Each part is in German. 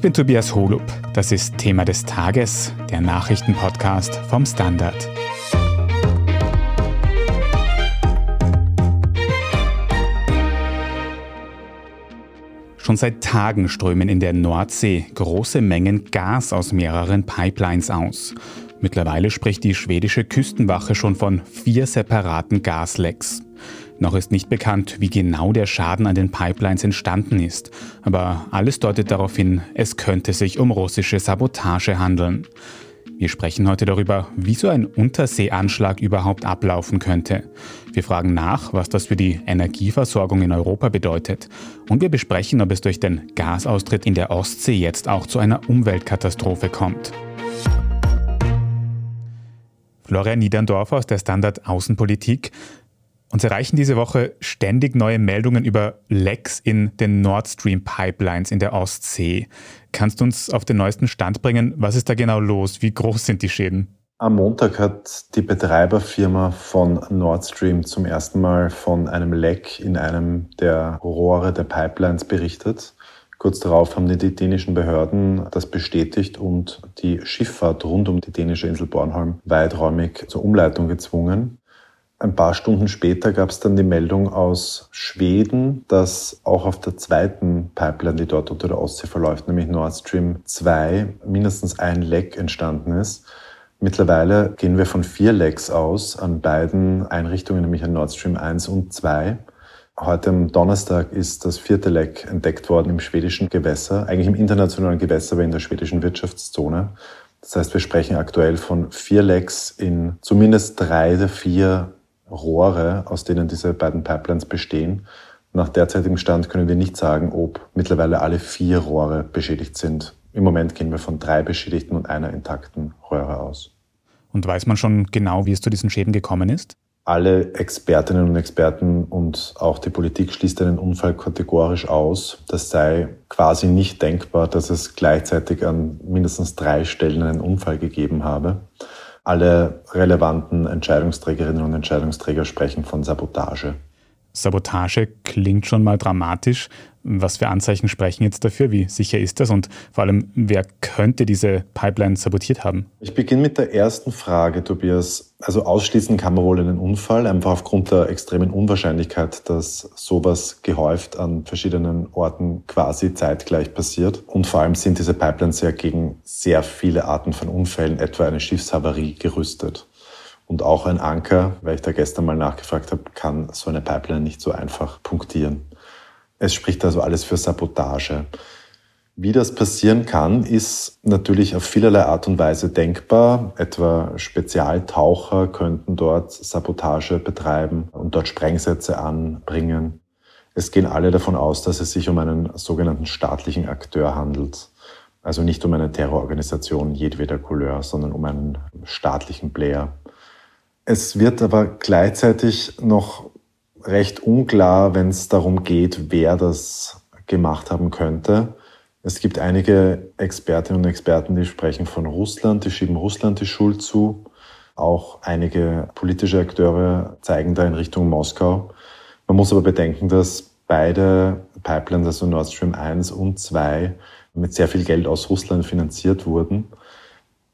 Ich bin Tobias Holub. Das ist Thema des Tages, der Nachrichtenpodcast vom Standard. Schon seit Tagen strömen in der Nordsee große Mengen Gas aus mehreren Pipelines aus. Mittlerweile spricht die schwedische Küstenwache schon von vier separaten Gaslecks. Noch ist nicht bekannt, wie genau der Schaden an den Pipelines entstanden ist, aber alles deutet darauf hin, es könnte sich um russische Sabotage handeln. Wir sprechen heute darüber, wie so ein Unterseeanschlag überhaupt ablaufen könnte. Wir fragen nach, was das für die Energieversorgung in Europa bedeutet. Und wir besprechen, ob es durch den Gasaustritt in der Ostsee jetzt auch zu einer Umweltkatastrophe kommt. Florian Niederndorfer aus der Standard Außenpolitik. Uns erreichen diese Woche ständig neue Meldungen über Lecks in den Nord Stream Pipelines in der Ostsee. Kannst du uns auf den neuesten Stand bringen? Was ist da genau los? Wie groß sind die Schäden? Am Montag hat die Betreiberfirma von Nord Stream zum ersten Mal von einem Leck in einem der Rohre der Pipelines berichtet. Kurz darauf haben die dänischen Behörden das bestätigt und die Schifffahrt rund um die dänische Insel Bornholm weiträumig zur Umleitung gezwungen. Ein paar Stunden später gab es dann die Meldung aus Schweden, dass auch auf der zweiten Pipeline, die dort unter der Ostsee verläuft, nämlich Nord Stream 2, mindestens ein Leck entstanden ist. Mittlerweile gehen wir von vier Lecks aus an beiden Einrichtungen, nämlich an Nord Stream 1 und 2. Heute am Donnerstag ist das vierte Leck entdeckt worden im schwedischen Gewässer, eigentlich im internationalen Gewässer, aber in der schwedischen Wirtschaftszone. Das heißt, wir sprechen aktuell von vier Lecks in zumindest drei der vier Rohre, aus denen diese beiden Pipelines bestehen. Nach derzeitigem Stand können wir nicht sagen, ob mittlerweile alle vier Rohre beschädigt sind. Im Moment gehen wir von drei beschädigten und einer intakten Röhre aus. Und weiß man schon genau, wie es zu diesen Schäden gekommen ist? Alle Expertinnen und Experten und auch die Politik schließt einen Unfall kategorisch aus. Das sei quasi nicht denkbar, dass es gleichzeitig an mindestens drei Stellen einen Unfall gegeben habe. Alle relevanten Entscheidungsträgerinnen und Entscheidungsträger sprechen von Sabotage. Sabotage klingt schon mal dramatisch. Was für Anzeichen sprechen jetzt dafür? Wie sicher ist das? Und vor allem, wer könnte diese Pipeline sabotiert haben? Ich beginne mit der ersten Frage, Tobias. Also ausschließen kann man wohl einen Unfall, einfach aufgrund der extremen Unwahrscheinlichkeit, dass sowas gehäuft an verschiedenen Orten quasi zeitgleich passiert. Und vor allem sind diese Pipelines ja gegen sehr viele Arten von Unfällen, etwa eine Schiffshavarie, gerüstet. Und auch ein Anker, weil ich da gestern mal nachgefragt habe, kann so eine Pipeline nicht so einfach punktieren. Es spricht also alles für Sabotage. Wie das passieren kann, ist natürlich auf vielerlei Art und Weise denkbar. Etwa Spezialtaucher könnten dort Sabotage betreiben und dort Sprengsätze anbringen. Es gehen alle davon aus, dass es sich um einen sogenannten staatlichen Akteur handelt. Also nicht um eine Terrororganisation jedweder Couleur, sondern um einen staatlichen Player. Es wird aber gleichzeitig noch recht unklar, wenn es darum geht, wer das gemacht haben könnte. Es gibt einige Expertinnen und Experten, die sprechen von Russland, die schieben Russland die Schuld zu. Auch einige politische Akteure zeigen da in Richtung Moskau. Man muss aber bedenken, dass beide Pipelines, also Nord Stream 1 und 2, mit sehr viel Geld aus Russland finanziert wurden.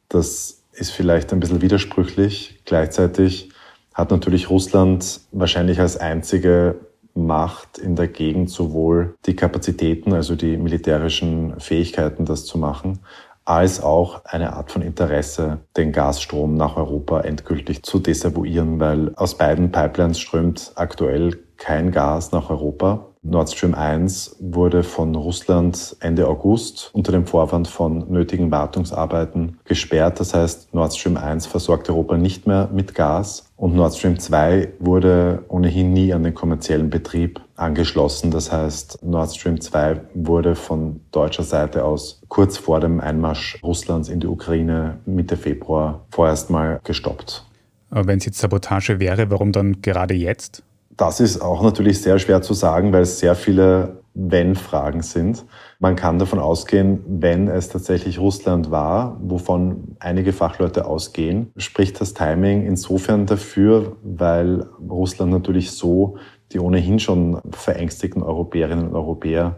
Das ist vielleicht ein bisschen widersprüchlich. Gleichzeitig hat natürlich Russland wahrscheinlich als einzige Macht in der Gegend sowohl die Kapazitäten, also die militärischen Fähigkeiten, das zu machen, als auch eine Art von Interesse, den Gasstrom nach Europa endgültig zu desavouieren, weil aus beiden Pipelines strömt aktuell kein Gas nach Europa. Nord Stream 1 wurde von Russland Ende August unter dem Vorwand von nötigen Wartungsarbeiten gesperrt. Das heißt, Nord Stream 1 versorgt Europa nicht mehr mit Gas und Nord Stream 2 wurde ohnehin nie an den kommerziellen Betrieb angeschlossen. Das heißt, Nord Stream 2 wurde von deutscher Seite aus kurz vor dem Einmarsch Russlands in die Ukraine Mitte Februar vorerst mal gestoppt. Aber wenn es jetzt Sabotage wäre, warum dann gerade jetzt? Das ist auch natürlich sehr schwer zu sagen, weil es sehr viele Wenn-Fragen sind. Man kann davon ausgehen, wenn es tatsächlich Russland war, wovon einige Fachleute ausgehen, spricht das Timing insofern dafür, weil Russland natürlich so die ohnehin schon verängstigten Europäerinnen und Europäer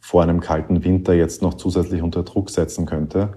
vor einem kalten Winter jetzt noch zusätzlich unter Druck setzen könnte.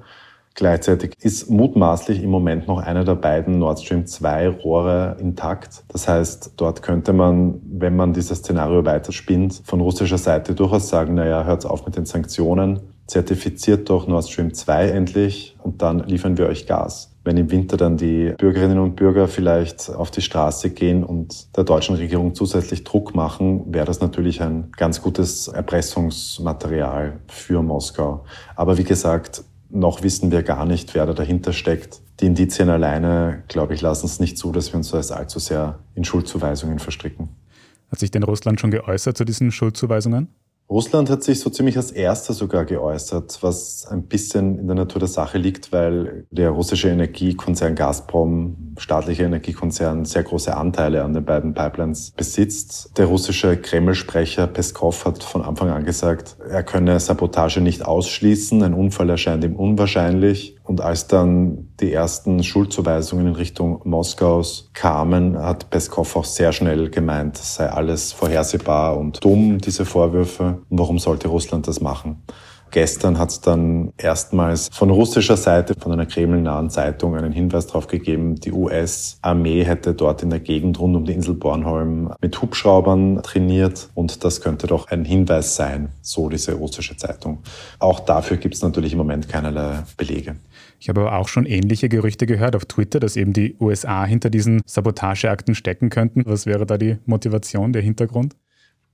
Gleichzeitig ist mutmaßlich im Moment noch einer der beiden Nord Stream 2 Rohre intakt. Das heißt, dort könnte man, wenn man dieses Szenario weiterspinnt, von russischer Seite durchaus sagen, naja, hört auf mit den Sanktionen, zertifiziert doch Nord Stream 2 endlich und dann liefern wir euch Gas. Wenn im Winter dann die Bürgerinnen und Bürger vielleicht auf die Straße gehen und der deutschen Regierung zusätzlich Druck machen, wäre das natürlich ein ganz gutes Erpressungsmaterial für Moskau. Aber wie gesagt, noch wissen wir gar nicht, wer da dahinter steckt. Die Indizien alleine, glaube ich, lassen es nicht zu, dass wir uns da allzu sehr in Schuldzuweisungen verstricken. Hat sich denn Russland schon geäußert zu diesen Schuldzuweisungen? Russland hat sich so ziemlich als erster sogar geäußert, was ein bisschen in der Natur der Sache liegt, weil der russische Energiekonzern Gazprom, staatlicher Energiekonzern, sehr große Anteile an den beiden Pipelines besitzt. Der russische Kreml-Sprecher Peskov hat von Anfang an gesagt, er könne Sabotage nicht ausschließen, ein Unfall erscheint ihm unwahrscheinlich. Und als dann die ersten Schuldzuweisungen in Richtung Moskaus kamen, hat Peskov auch sehr schnell gemeint, es sei alles vorhersehbar und dumm, diese Vorwürfe. Und warum sollte Russland das machen? Gestern hat es dann erstmals von russischer Seite, von einer kremlnahen Zeitung, einen Hinweis darauf gegeben, die US-Armee hätte dort in der Gegend rund um die Insel Bornholm mit Hubschraubern trainiert und das könnte doch ein Hinweis sein, so diese russische Zeitung. Auch dafür gibt es natürlich im Moment keinerlei Belege. Ich habe aber auch schon ähnliche Gerüchte gehört auf Twitter, dass eben die USA hinter diesen Sabotageakten stecken könnten. Was wäre da die Motivation, der Hintergrund?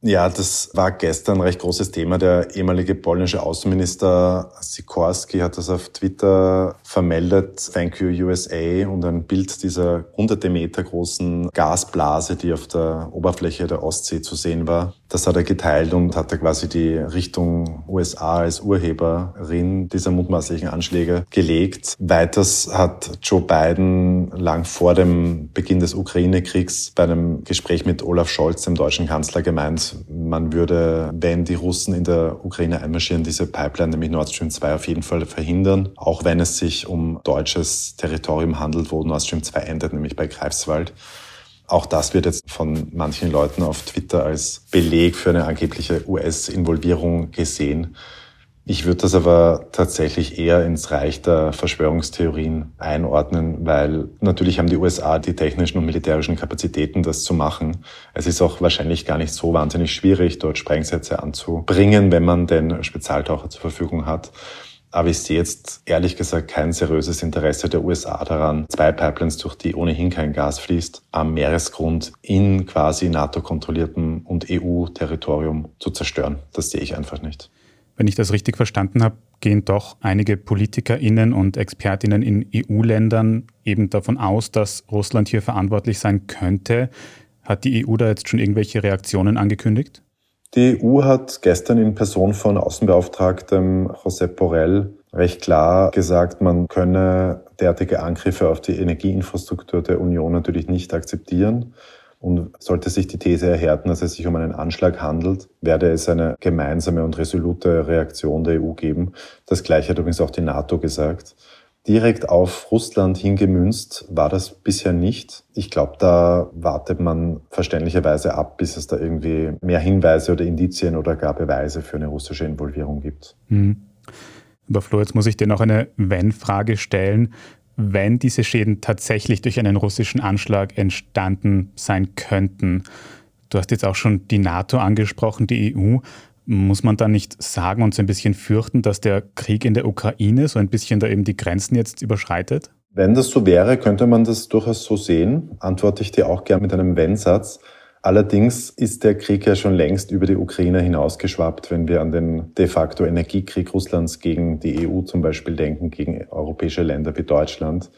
Ja, das war gestern ein recht großes Thema. Der ehemalige polnische Außenminister Sikorski hat das auf Twitter vermeldet. Thank you USA und ein Bild dieser hunderte Meter großen Gasblase, die auf der Oberfläche der Ostsee zu sehen war. Das hat er geteilt und hat er quasi die Richtung USA als Urheberin dieser mutmaßlichen Anschläge gelegt. Weiters hat Joe Biden lang vor dem Beginn des Ukraine-Kriegs bei einem Gespräch mit Olaf Scholz, dem deutschen Kanzler, gemeint, man würde, wenn die Russen in der Ukraine einmarschieren, diese Pipeline, nämlich Nord Stream 2, auf jeden Fall verhindern, auch wenn es sich um deutsches Territorium handelt, wo Nord Stream 2 endet, nämlich bei Greifswald. Auch das wird jetzt von manchen Leuten auf Twitter als Beleg für eine angebliche US-Involvierung gesehen. Ich würde das aber tatsächlich eher ins Reich der Verschwörungstheorien einordnen, weil natürlich haben die USA die technischen und militärischen Kapazitäten, das zu machen. Es ist auch wahrscheinlich gar nicht so wahnsinnig schwierig, dort Sprengsätze anzubringen, wenn man den Spezialtaucher zur Verfügung hat. Aber ich sehe jetzt ehrlich gesagt kein seriöses Interesse der USA daran, zwei Pipelines, durch die ohnehin kein Gas fließt, am Meeresgrund in quasi NATO-kontrolliertem und EU-Territorium zu zerstören. Das sehe ich einfach nicht. Wenn ich das richtig verstanden habe, gehen doch einige PolitikerInnen und ExpertInnen in EU-Ländern eben davon aus, dass Russland hier verantwortlich sein könnte. Hat die EU da jetzt schon irgendwelche Reaktionen angekündigt? Die EU hat gestern in Person von Außenbeauftragtem Josep Borrell recht klar gesagt, man könne derartige Angriffe auf die Energieinfrastruktur der Union natürlich nicht akzeptieren. Und sollte sich die These erhärten, dass es sich um einen Anschlag handelt, werde es eine gemeinsame und resolute Reaktion der EU geben. Das Gleiche hat übrigens auch die NATO gesagt. Direkt auf Russland hingemünzt war das bisher nicht. Ich glaube, da wartet man verständlicherweise ab, bis es da irgendwie mehr Hinweise oder Indizien oder gar Beweise für eine russische Involvierung gibt. Mhm. Aber Flo, jetzt muss ich dir noch eine Wenn-Frage stellen wenn diese Schäden tatsächlich durch einen russischen Anschlag entstanden sein könnten. Du hast jetzt auch schon die NATO angesprochen, die EU. Muss man da nicht sagen und so ein bisschen fürchten, dass der Krieg in der Ukraine so ein bisschen da eben die Grenzen jetzt überschreitet? Wenn das so wäre, könnte man das durchaus so sehen. Antworte ich dir auch gern mit einem Wenn-Satz. Allerdings ist der Krieg ja schon längst über die Ukraine hinausgeschwappt, wenn wir an den de facto Energiekrieg Russlands gegen die EU zum Beispiel denken, gegen europäische Länder wie Deutschland.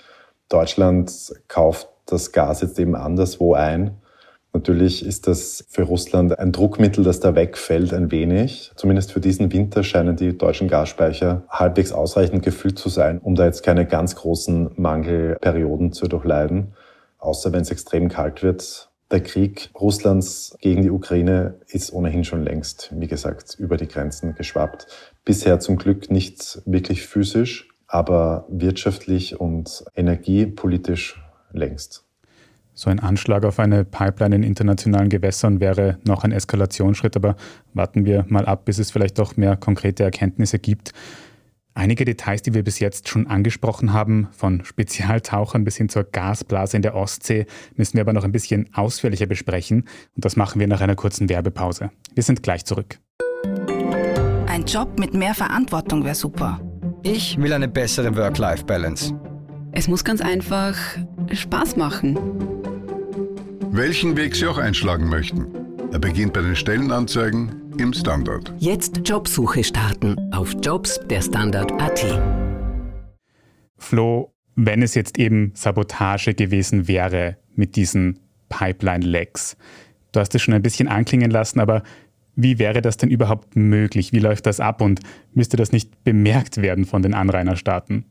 Deutschland kauft das Gas jetzt eben anderswo ein. Natürlich ist das für Russland ein Druckmittel, das da wegfällt ein wenig. Zumindest für diesen Winter scheinen die deutschen Gasspeicher halbwegs ausreichend gefüllt zu sein, um da jetzt keine ganz großen Mangelperioden zu durchleiden. Außer wenn es extrem kalt wird der Krieg Russlands gegen die Ukraine ist ohnehin schon längst, wie gesagt, über die Grenzen geschwappt. Bisher zum Glück nicht wirklich physisch, aber wirtschaftlich und energiepolitisch längst. So ein Anschlag auf eine Pipeline in internationalen Gewässern wäre noch ein Eskalationsschritt, aber warten wir mal ab, bis es vielleicht doch mehr konkrete Erkenntnisse gibt. Einige Details, die wir bis jetzt schon angesprochen haben, von Spezialtauchern bis hin zur Gasblase in der Ostsee, müssen wir aber noch ein bisschen ausführlicher besprechen und das machen wir nach einer kurzen Werbepause. Wir sind gleich zurück. Ein Job mit mehr Verantwortung wäre super. Ich will eine bessere Work-Life-Balance. Es muss ganz einfach Spaß machen. Welchen Weg Sie auch einschlagen möchten. Er beginnt bei den Stellenanzeigen im Standard. Jetzt Jobsuche starten auf Jobs der Standard.at. Flo, wenn es jetzt eben Sabotage gewesen wäre mit diesen Pipeline-Lecks, du hast es schon ein bisschen anklingen lassen, aber wie wäre das denn überhaupt möglich? Wie läuft das ab und müsste das nicht bemerkt werden von den Anrainerstaaten?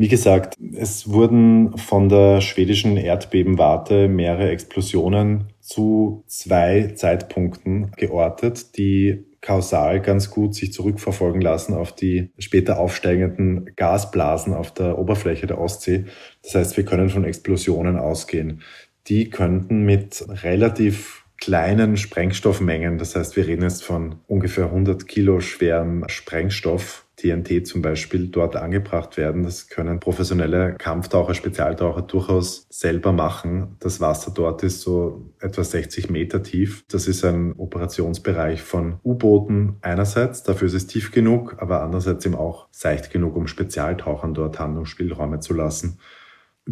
Wie gesagt, es wurden von der schwedischen Erdbebenwarte mehrere Explosionen zu zwei Zeitpunkten geortet, die kausal ganz gut sich zurückverfolgen lassen auf die später aufsteigenden Gasblasen auf der Oberfläche der Ostsee. Das heißt, wir können von Explosionen ausgehen. Die könnten mit relativ kleinen Sprengstoffmengen, das heißt, wir reden jetzt von ungefähr 100 Kilo schwerem Sprengstoff, TNT zum Beispiel dort angebracht werden. Das können professionelle Kampftaucher, Spezialtaucher durchaus selber machen. Das Wasser dort ist so etwa 60 Meter tief. Das ist ein Operationsbereich von U-Booten einerseits, dafür ist es tief genug, aber andererseits eben auch seicht genug, um Spezialtauchern dort Handlungsspielräume zu lassen.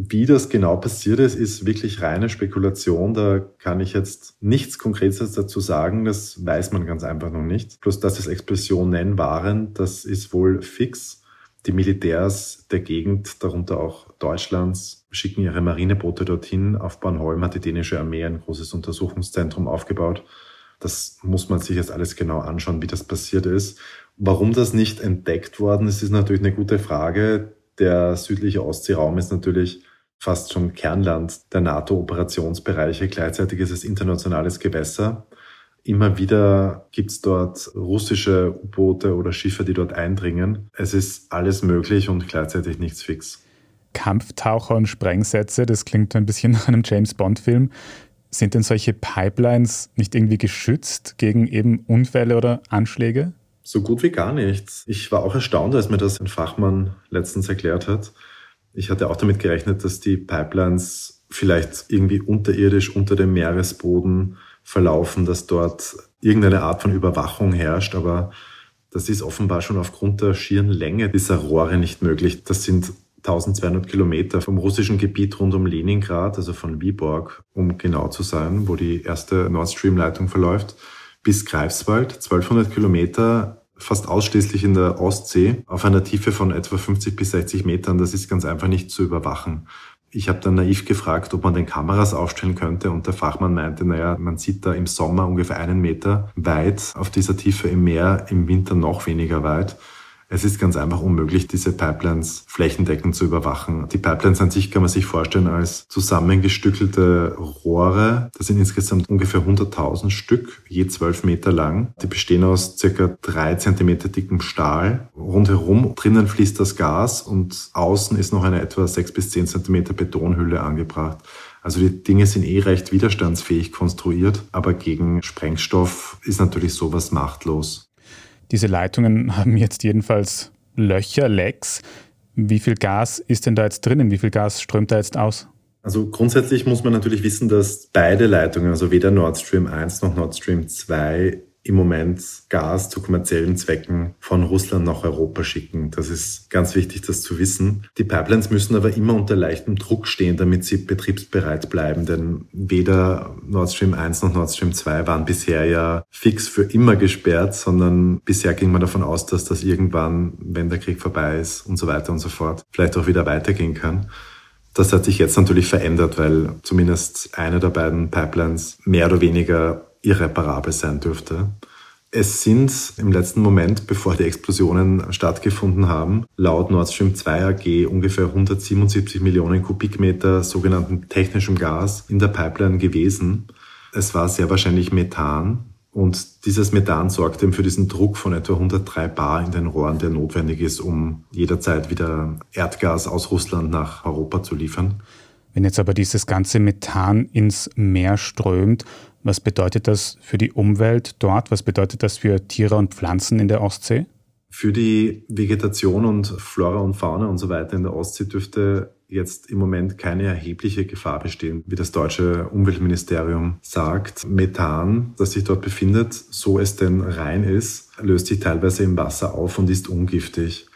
Wie das genau passiert ist, ist wirklich reine Spekulation. Da kann ich jetzt nichts Konkretes dazu sagen. Das weiß man ganz einfach noch nicht. Plus, dass es Explosionen waren, das ist wohl fix. Die Militärs der Gegend, darunter auch Deutschlands, schicken ihre Marineboote dorthin. Auf Bornholm hat die dänische Armee ein großes Untersuchungszentrum aufgebaut. Das muss man sich jetzt alles genau anschauen, wie das passiert ist. Warum das nicht entdeckt worden ist, ist natürlich eine gute Frage der südliche Ostseeraum ist natürlich fast schon Kernland der NATO-Operationsbereiche. Gleichzeitig ist es internationales Gewässer. Immer wieder gibt es dort russische U-Boote oder Schiffe, die dort eindringen. Es ist alles möglich und gleichzeitig nichts fix. Kampftaucher und Sprengsätze, das klingt ein bisschen nach einem James Bond-Film. Sind denn solche Pipelines nicht irgendwie geschützt gegen eben Unfälle oder Anschläge? So gut wie gar nichts. Ich war auch erstaunt, als mir das ein Fachmann letztens erklärt hat. Ich hatte auch damit gerechnet, dass die Pipelines vielleicht irgendwie unterirdisch unter dem Meeresboden verlaufen, dass dort irgendeine Art von Überwachung herrscht, aber das ist offenbar schon aufgrund der schieren Länge dieser Rohre nicht möglich. Das sind 1200 Kilometer vom russischen Gebiet rund um Leningrad, also von Viborg, um genau zu sein, wo die erste Nord Stream Leitung verläuft bis Greifswald, 1200 Kilometer, fast ausschließlich in der Ostsee, auf einer Tiefe von etwa 50 bis 60 Metern. Das ist ganz einfach nicht zu überwachen. Ich habe dann naiv gefragt, ob man den Kameras aufstellen könnte und der Fachmann meinte, naja, man sieht da im Sommer ungefähr einen Meter weit auf dieser Tiefe im Meer, im Winter noch weniger weit. Es ist ganz einfach unmöglich, diese Pipelines flächendeckend zu überwachen. Die Pipelines an sich kann man sich vorstellen als zusammengestückelte Rohre. Das sind insgesamt ungefähr 100.000 Stück, je 12 Meter lang. Die bestehen aus circa drei Zentimeter dickem Stahl. Rundherum drinnen fließt das Gas und außen ist noch eine etwa sechs bis zehn Zentimeter Betonhülle angebracht. Also die Dinge sind eh recht widerstandsfähig konstruiert, aber gegen Sprengstoff ist natürlich sowas machtlos. Diese Leitungen haben jetzt jedenfalls Löcher, Lecks. Wie viel Gas ist denn da jetzt drinnen? Wie viel Gas strömt da jetzt aus? Also grundsätzlich muss man natürlich wissen, dass beide Leitungen, also weder Nord Stream 1 noch Nord Stream 2, im Moment Gas zu kommerziellen Zwecken von Russland nach Europa schicken. Das ist ganz wichtig, das zu wissen. Die Pipelines müssen aber immer unter leichtem Druck stehen, damit sie betriebsbereit bleiben, denn weder Nord Stream 1 noch Nord Stream 2 waren bisher ja fix für immer gesperrt, sondern bisher ging man davon aus, dass das irgendwann, wenn der Krieg vorbei ist und so weiter und so fort, vielleicht auch wieder weitergehen kann. Das hat sich jetzt natürlich verändert, weil zumindest eine der beiden Pipelines mehr oder weniger irreparabel sein dürfte. Es sind im letzten Moment, bevor die Explosionen stattgefunden haben, laut Nord Stream 2 AG ungefähr 177 Millionen Kubikmeter sogenannten technischem Gas in der Pipeline gewesen. Es war sehr wahrscheinlich Methan. Und dieses Methan sorgt eben für diesen Druck von etwa 103 Bar in den Rohren, der notwendig ist, um jederzeit wieder Erdgas aus Russland nach Europa zu liefern. Wenn jetzt aber dieses ganze Methan ins Meer strömt, was bedeutet das für die Umwelt dort? Was bedeutet das für Tiere und Pflanzen in der Ostsee? Für die Vegetation und Flora und Fauna und so weiter in der Ostsee dürfte jetzt im Moment keine erhebliche Gefahr bestehen, wie das deutsche Umweltministerium sagt. Methan, das sich dort befindet, so es denn rein ist, löst sich teilweise im Wasser auf und ist ungiftig.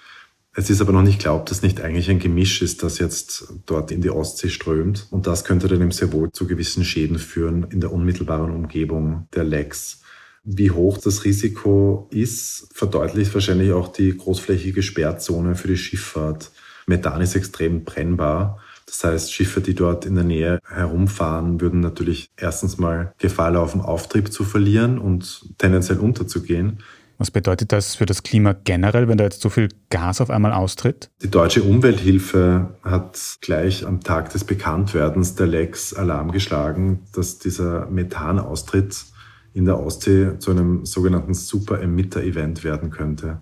Es ist aber noch nicht klar, ob das nicht eigentlich ein Gemisch ist, das jetzt dort in die Ostsee strömt. Und das könnte dann eben sehr wohl zu gewissen Schäden führen in der unmittelbaren Umgebung der Lecks. Wie hoch das Risiko ist, verdeutlicht wahrscheinlich auch die großflächige Sperrzone für die Schifffahrt. Methan ist extrem brennbar. Das heißt, Schiffe, die dort in der Nähe herumfahren, würden natürlich erstens mal Gefahr laufen, Auftrieb zu verlieren und tendenziell unterzugehen. Was bedeutet das für das Klima generell, wenn da jetzt so viel Gas auf einmal austritt? Die deutsche Umwelthilfe hat gleich am Tag des Bekanntwerdens der Lex Alarm geschlagen, dass dieser Methanaustritt in der Ostsee zu einem sogenannten Super-Emitter-Event werden könnte.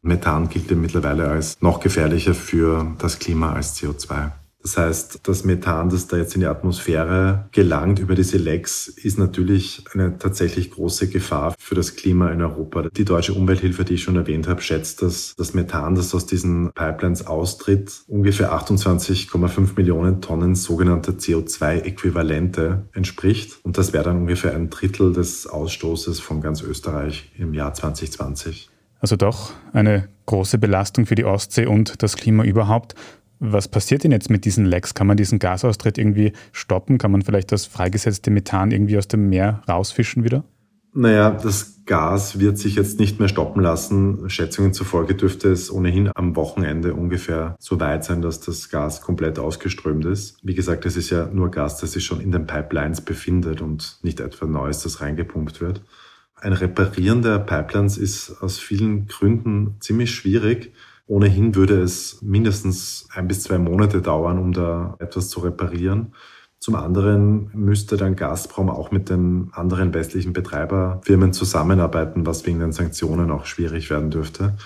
Methan gilt ja mittlerweile als noch gefährlicher für das Klima als CO2. Das heißt, das Methan, das da jetzt in die Atmosphäre gelangt über diese Lecks, ist natürlich eine tatsächlich große Gefahr für das Klima in Europa. Die deutsche Umwelthilfe, die ich schon erwähnt habe, schätzt, dass das Methan, das aus diesen Pipelines austritt, ungefähr 28,5 Millionen Tonnen sogenannte CO2-Äquivalente entspricht. Und das wäre dann ungefähr ein Drittel des Ausstoßes von ganz Österreich im Jahr 2020. Also doch eine große Belastung für die Ostsee und das Klima überhaupt. Was passiert denn jetzt mit diesen Lecks? Kann man diesen Gasaustritt irgendwie stoppen? Kann man vielleicht das freigesetzte Methan irgendwie aus dem Meer rausfischen wieder? Naja, das Gas wird sich jetzt nicht mehr stoppen lassen. Schätzungen zufolge dürfte es ohnehin am Wochenende ungefähr so weit sein, dass das Gas komplett ausgeströmt ist. Wie gesagt, es ist ja nur Gas, das sich schon in den Pipelines befindet und nicht etwa Neues, das reingepumpt wird. Ein Reparieren der Pipelines ist aus vielen Gründen ziemlich schwierig. Ohnehin würde es mindestens ein bis zwei Monate dauern, um da etwas zu reparieren. Zum anderen müsste dann Gazprom auch mit den anderen westlichen Betreiberfirmen zusammenarbeiten, was wegen den Sanktionen auch schwierig werden dürfte.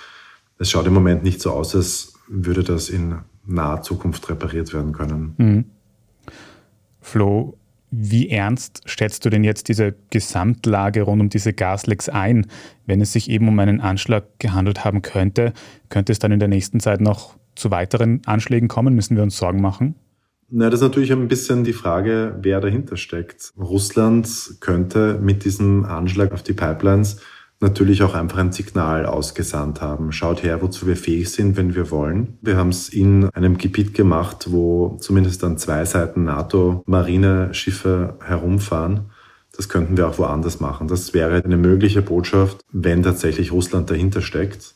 Es schaut im Moment nicht so aus, als würde das in naher Zukunft repariert werden können. Mhm. Flo, wie ernst schätzt du denn jetzt diese Gesamtlage rund um diese Gaslecks ein? Wenn es sich eben um einen Anschlag gehandelt haben könnte, könnte es dann in der nächsten Zeit noch zu weiteren Anschlägen kommen? Müssen wir uns Sorgen machen? Na, das ist natürlich ein bisschen die Frage, wer dahinter steckt. Russland könnte mit diesem Anschlag auf die Pipelines natürlich auch einfach ein Signal ausgesandt haben. Schaut her, wozu wir fähig sind, wenn wir wollen. Wir haben es in einem Gebiet gemacht, wo zumindest an zwei Seiten NATO-Marineschiffe herumfahren. Das könnten wir auch woanders machen. Das wäre eine mögliche Botschaft, wenn tatsächlich Russland dahinter steckt.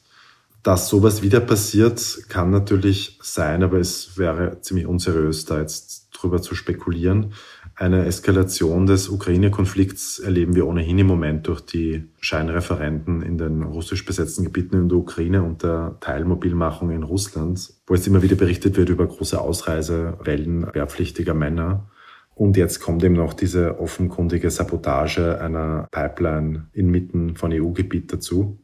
Dass sowas wieder passiert, kann natürlich sein, aber es wäre ziemlich unseriös, da jetzt drüber zu spekulieren. Eine Eskalation des Ukraine-Konflikts erleben wir ohnehin im Moment durch die Scheinreferenten in den russisch besetzten Gebieten in der Ukraine und der Teilmobilmachung in Russland, wo jetzt immer wieder berichtet wird über große Ausreisewellen wehrpflichtiger Männer. Und jetzt kommt eben noch diese offenkundige Sabotage einer Pipeline inmitten von EU-Gebiet dazu.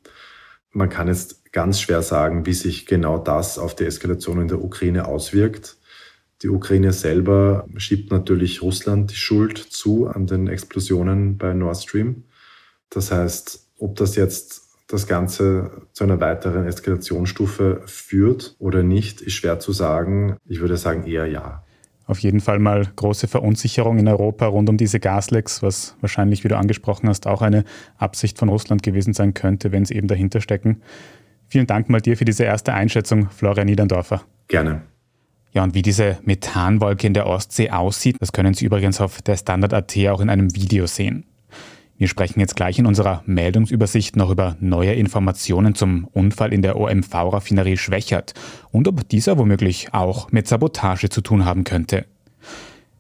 Man kann jetzt ganz schwer sagen, wie sich genau das auf die Eskalation in der Ukraine auswirkt. Die Ukraine selber schiebt natürlich Russland die Schuld zu an den Explosionen bei Nord Stream. Das heißt, ob das jetzt das Ganze zu einer weiteren Eskalationsstufe führt oder nicht, ist schwer zu sagen. Ich würde sagen eher ja. Auf jeden Fall mal große Verunsicherung in Europa rund um diese Gaslecks, was wahrscheinlich, wie du angesprochen hast, auch eine Absicht von Russland gewesen sein könnte, wenn sie eben dahinter stecken. Vielen Dank mal dir für diese erste Einschätzung, Florian Niederndorfer. Gerne. Ja, und wie diese Methanwolke in der Ostsee aussieht, das können Sie übrigens auf der Standard.at auch in einem Video sehen. Wir sprechen jetzt gleich in unserer Meldungsübersicht noch über neue Informationen zum Unfall in der OMV-Raffinerie Schwächert und ob dieser womöglich auch mit Sabotage zu tun haben könnte.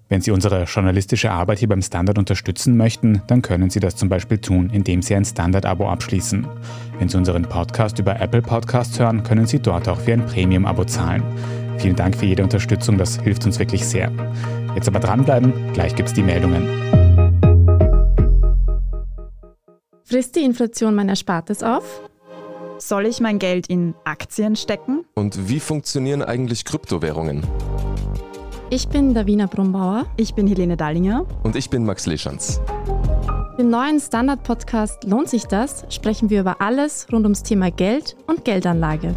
Wenn Sie unsere journalistische Arbeit hier beim Standard unterstützen möchten, dann können Sie das zum Beispiel tun, indem Sie ein Standard-Abo abschließen. Wenn Sie unseren Podcast über Apple Podcasts hören, können Sie dort auch für ein Premium-Abo zahlen. Vielen Dank für jede Unterstützung, das hilft uns wirklich sehr. Jetzt aber dranbleiben, gleich gibt's die Meldungen. Frisst die Inflation mein Erspartes auf? Soll ich mein Geld in Aktien stecken? Und wie funktionieren eigentlich Kryptowährungen? Ich bin Davina Brumbauer. Ich bin Helene Dallinger. Und ich bin Max Leschanz. Im neuen Standard-Podcast Lohnt sich das? sprechen wir über alles rund ums Thema Geld und Geldanlage.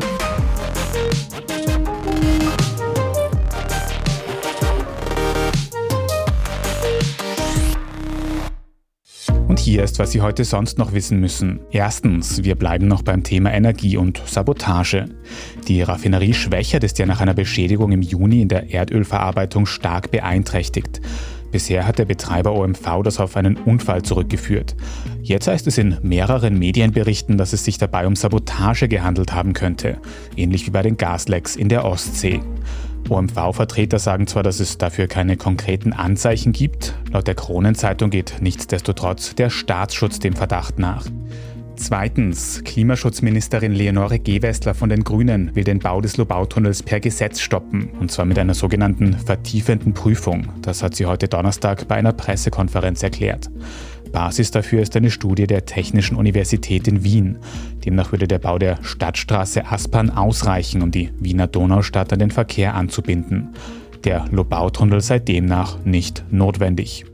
Hier ist, was Sie heute sonst noch wissen müssen. Erstens, wir bleiben noch beim Thema Energie und Sabotage. Die Raffinerie Schwächert ist ja nach einer Beschädigung im Juni in der Erdölverarbeitung stark beeinträchtigt. Bisher hat der Betreiber OMV das auf einen Unfall zurückgeführt. Jetzt heißt es in mehreren Medienberichten, dass es sich dabei um Sabotage gehandelt haben könnte, ähnlich wie bei den Gaslecks in der Ostsee. OMV-Vertreter sagen zwar, dass es dafür keine konkreten Anzeichen gibt, laut der Kronenzeitung geht nichtsdestotrotz der Staatsschutz dem Verdacht nach. Zweitens, Klimaschutzministerin Leonore Gewessler von den Grünen will den Bau des Lobautunnels per Gesetz stoppen, und zwar mit einer sogenannten vertiefenden Prüfung. Das hat sie heute Donnerstag bei einer Pressekonferenz erklärt. Basis dafür ist eine Studie der Technischen Universität in Wien. Demnach würde der Bau der Stadtstraße Aspern ausreichen, um die Wiener Donaustadt an den Verkehr anzubinden. Der Lobautunnel sei demnach nicht notwendig.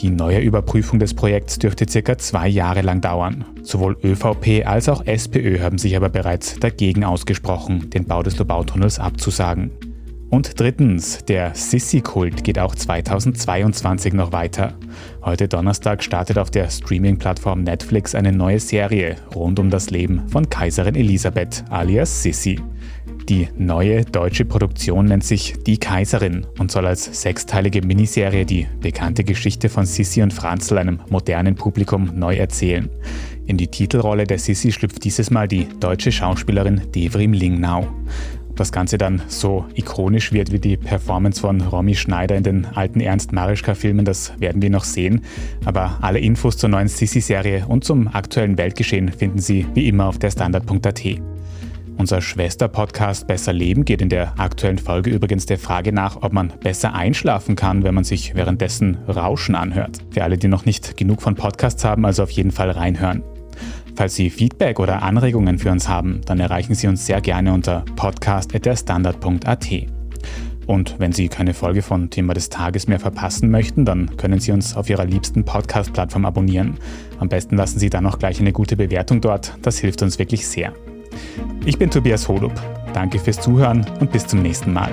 Die neue Überprüfung des Projekts dürfte circa zwei Jahre lang dauern. Sowohl ÖVP als auch SPÖ haben sich aber bereits dagegen ausgesprochen, den Bau des Lobautunnels abzusagen. Und drittens, der Sissi-Kult geht auch 2022 noch weiter. Heute Donnerstag startet auf der Streaming-Plattform Netflix eine neue Serie rund um das Leben von Kaiserin Elisabeth alias Sissi. Die neue deutsche Produktion nennt sich Die Kaiserin und soll als sechsteilige Miniserie die bekannte Geschichte von Sissi und Franzl einem modernen Publikum neu erzählen. In die Titelrolle der Sissi schlüpft dieses Mal die deutsche Schauspielerin Devrim Lingnau. Das Ganze dann so ikonisch wird wie die Performance von Romy Schneider in den alten Ernst Marischka-Filmen, das werden wir noch sehen. Aber alle Infos zur neuen Sissi-Serie und zum aktuellen Weltgeschehen finden Sie wie immer auf der Standard.at. Unser Schwester-Podcast Besser Leben geht in der aktuellen Folge übrigens der Frage nach, ob man besser einschlafen kann, wenn man sich währenddessen Rauschen anhört. Für alle, die noch nicht genug von Podcasts haben, also auf jeden Fall reinhören. Falls Sie Feedback oder Anregungen für uns haben, dann erreichen Sie uns sehr gerne unter podcast.derstandard.at. Und wenn Sie keine Folge von Thema des Tages mehr verpassen möchten, dann können Sie uns auf Ihrer liebsten Podcast-Plattform abonnieren. Am besten lassen Sie dann auch gleich eine gute Bewertung dort, das hilft uns wirklich sehr. Ich bin Tobias Holub. Danke fürs Zuhören und bis zum nächsten Mal.